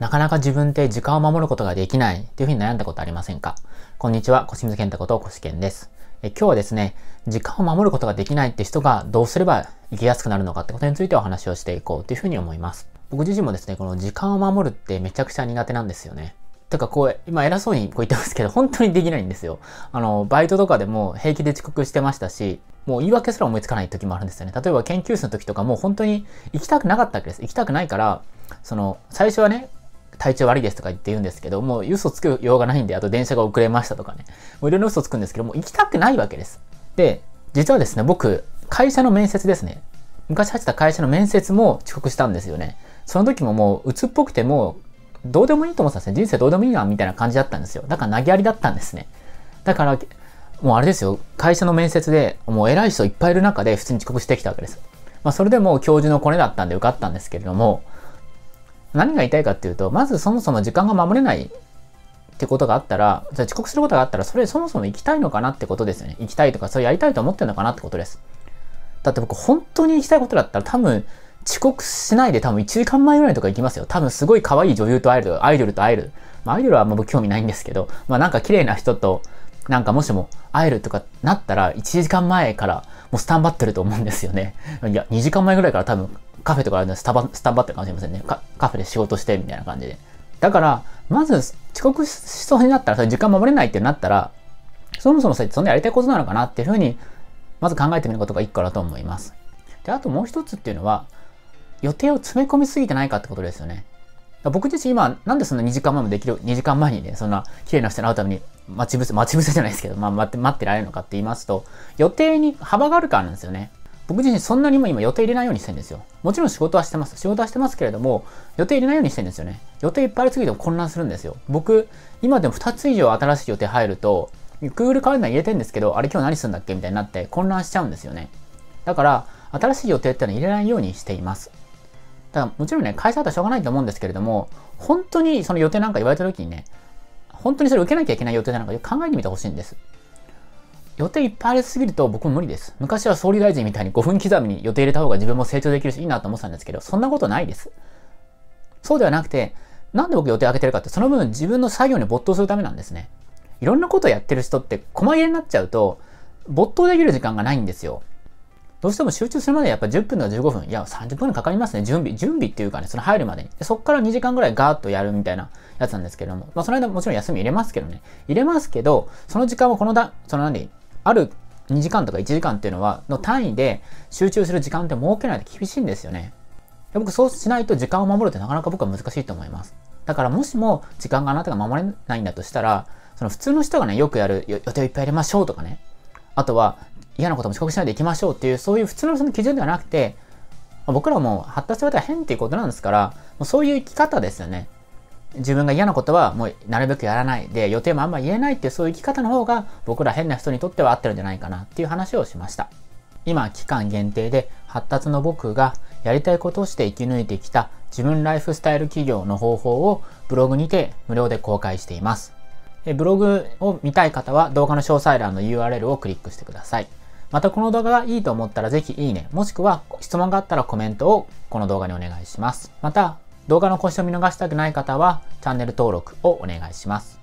なかなか自分って時間を守ることができないっていうふうに悩んだことありませんか？こんにちは、小清水健太こと小清健です。え今日はですね、時間を守ることができないって人がどうすれば生きやすくなるのかってことについてお話をしていこうというふうに思います。僕自身もですね、この時間を守るってめちゃくちゃ苦手なんですよね。てかこう、今偉そうにこう言ってますけど、本当にできないんですよ。あの、バイトとかでも平気で遅刻してましたし、もう言い訳すら思いつかない時もあるんですよね。例えば研究室の時とかも本当に行きたくなかったわけです。行きたくないから、その、最初はね、体調悪いですとか言って言うんですけど、もう嘘つくようがないんで、あと電車が遅れましたとかね。もういろいろ嘘つくんですけど、もう行きたくないわけです。で、実はですね、僕、会社の面接ですね。昔入ってた会社の面接も遅刻したんですよね。その時ももう鬱っぽくてもう、どうでもいいと思ってたんですね。人生どうでもいいな、みたいな感じだったんですよ。だから投げやりだったんですね。だから、もうあれですよ。会社の面接で、もう偉い人いっぱいいる中で普通に遅刻してきたわけです。まあ、それでも教授のコネだったんで受かったんですけれども、何が言いたいかっていうと、まずそもそも時間が守れないってことがあったら、じゃ遅刻することがあったら、それそもそも行きたいのかなってことですよね。行きたいとか、それやりたいと思ってるのかなってことです。だって僕、本当に行きたいことだったら多分、遅刻しないで多分1時間前ぐらいとか行きますよ。多分すごい可愛い女優と会える、アイドルと会える。まあ、アイドルはあんま僕興味ないんですけど、まあなんか綺麗な人と、なんかもしも会えるとかなったら、1時間前からもうスタンバってると思うんですよね。いや、2時間前ぐらいから多分カフェとかあるんでスタバ、スタバってるかもしれませんね。カフェで仕事してみたいな感じで。だから、まず遅刻しそうになったら、それ時間守れないってなったら、そもそもそれそんなやりたいことなのかなっていうふうに、まず考えてみることが一個だと思います。で、あともう一つっていうのは、予定を詰め込みすぎてないかってことですよね。僕自身今、なんでそんな2時間前もできる、2時間前にね、そんな綺麗な人に会うために待ち伏せ、待ち伏せじゃないですけど、まあ待って、待ってられるのかって言いますと、予定に幅があるからなんですよね。僕自身そんなにも今予定入れないようにしてるんですよ。もちろん仕事はしてます。仕事はしてますけれども、予定入れないようにしてるんですよね。予定いっぱいありすぎても混乱するんですよ。僕、今でも2つ以上新しい予定入ると、Google カレンダー入れてるんですけど、あれ今日何するんだっけみたいになって混乱しちゃうんですよね。だから、新しい予定ってのは入れないようにしています。だからもちろんね、会社だったらしょうがないと思うんですけれども、本当にその予定なんか言われた時にね、本当にそれ受けなきゃいけない予定なのか考えてみてほしいんです。予定いっぱいありすぎると僕も無理です。昔は総理大臣みたいに5分刻みに予定入れた方が自分も成長できるしいいなと思ってたんですけど、そんなことないです。そうではなくて、なんで僕予定開けてるかって、その分自分の作業に没頭するためなんですね。いろんなことをやってる人って細切れになっちゃうと、没頭できる時間がないんですよ。どうしても集中するまでやっぱ10分とか15分、いや30分かかりますね、準備。準備っていうかね、その入るまでに。でそっから2時間ぐらいガーッとやるみたいなやつなんですけども、まあその間もちろん休み入れますけどね。入れますけど、その時間はこのだ、その何、ある2時間とか1時間っていうのは、の単位で集中する時間って設けないと厳しいんですよね。で僕そうしないと時間を守るってなかなか僕は難しいと思います。だからもしも時間があなたが守れないんだとしたら、その普通の人がね、よくやる予定をいっぱい入れましょうとかね。あとは嫌なことも遅刻しないでいきましょうっていう、そういう普通の人の基準ではなくて、僕らも発達されたら変っていうことなんですから、もうそういう生き方ですよね。自分が嫌なことはもうなるべくやらないで予定もあんま言えないっていうそういう生き方の方が僕ら変な人にとっては合ってるんじゃないかなっていう話をしました。今期間限定で発達の僕がやりたいことをして生き抜いてきた自分ライフスタイル企業の方法をブログにて無料で公開しています。ブログを見たい方は動画の詳細欄の URL をクリックしてください。またこの動画がいいと思ったらぜひいいね、もしくは質問があったらコメントをこの動画にお願いします。また動画の更新を見逃したくない方はチャンネル登録をお願いします。